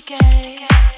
to get.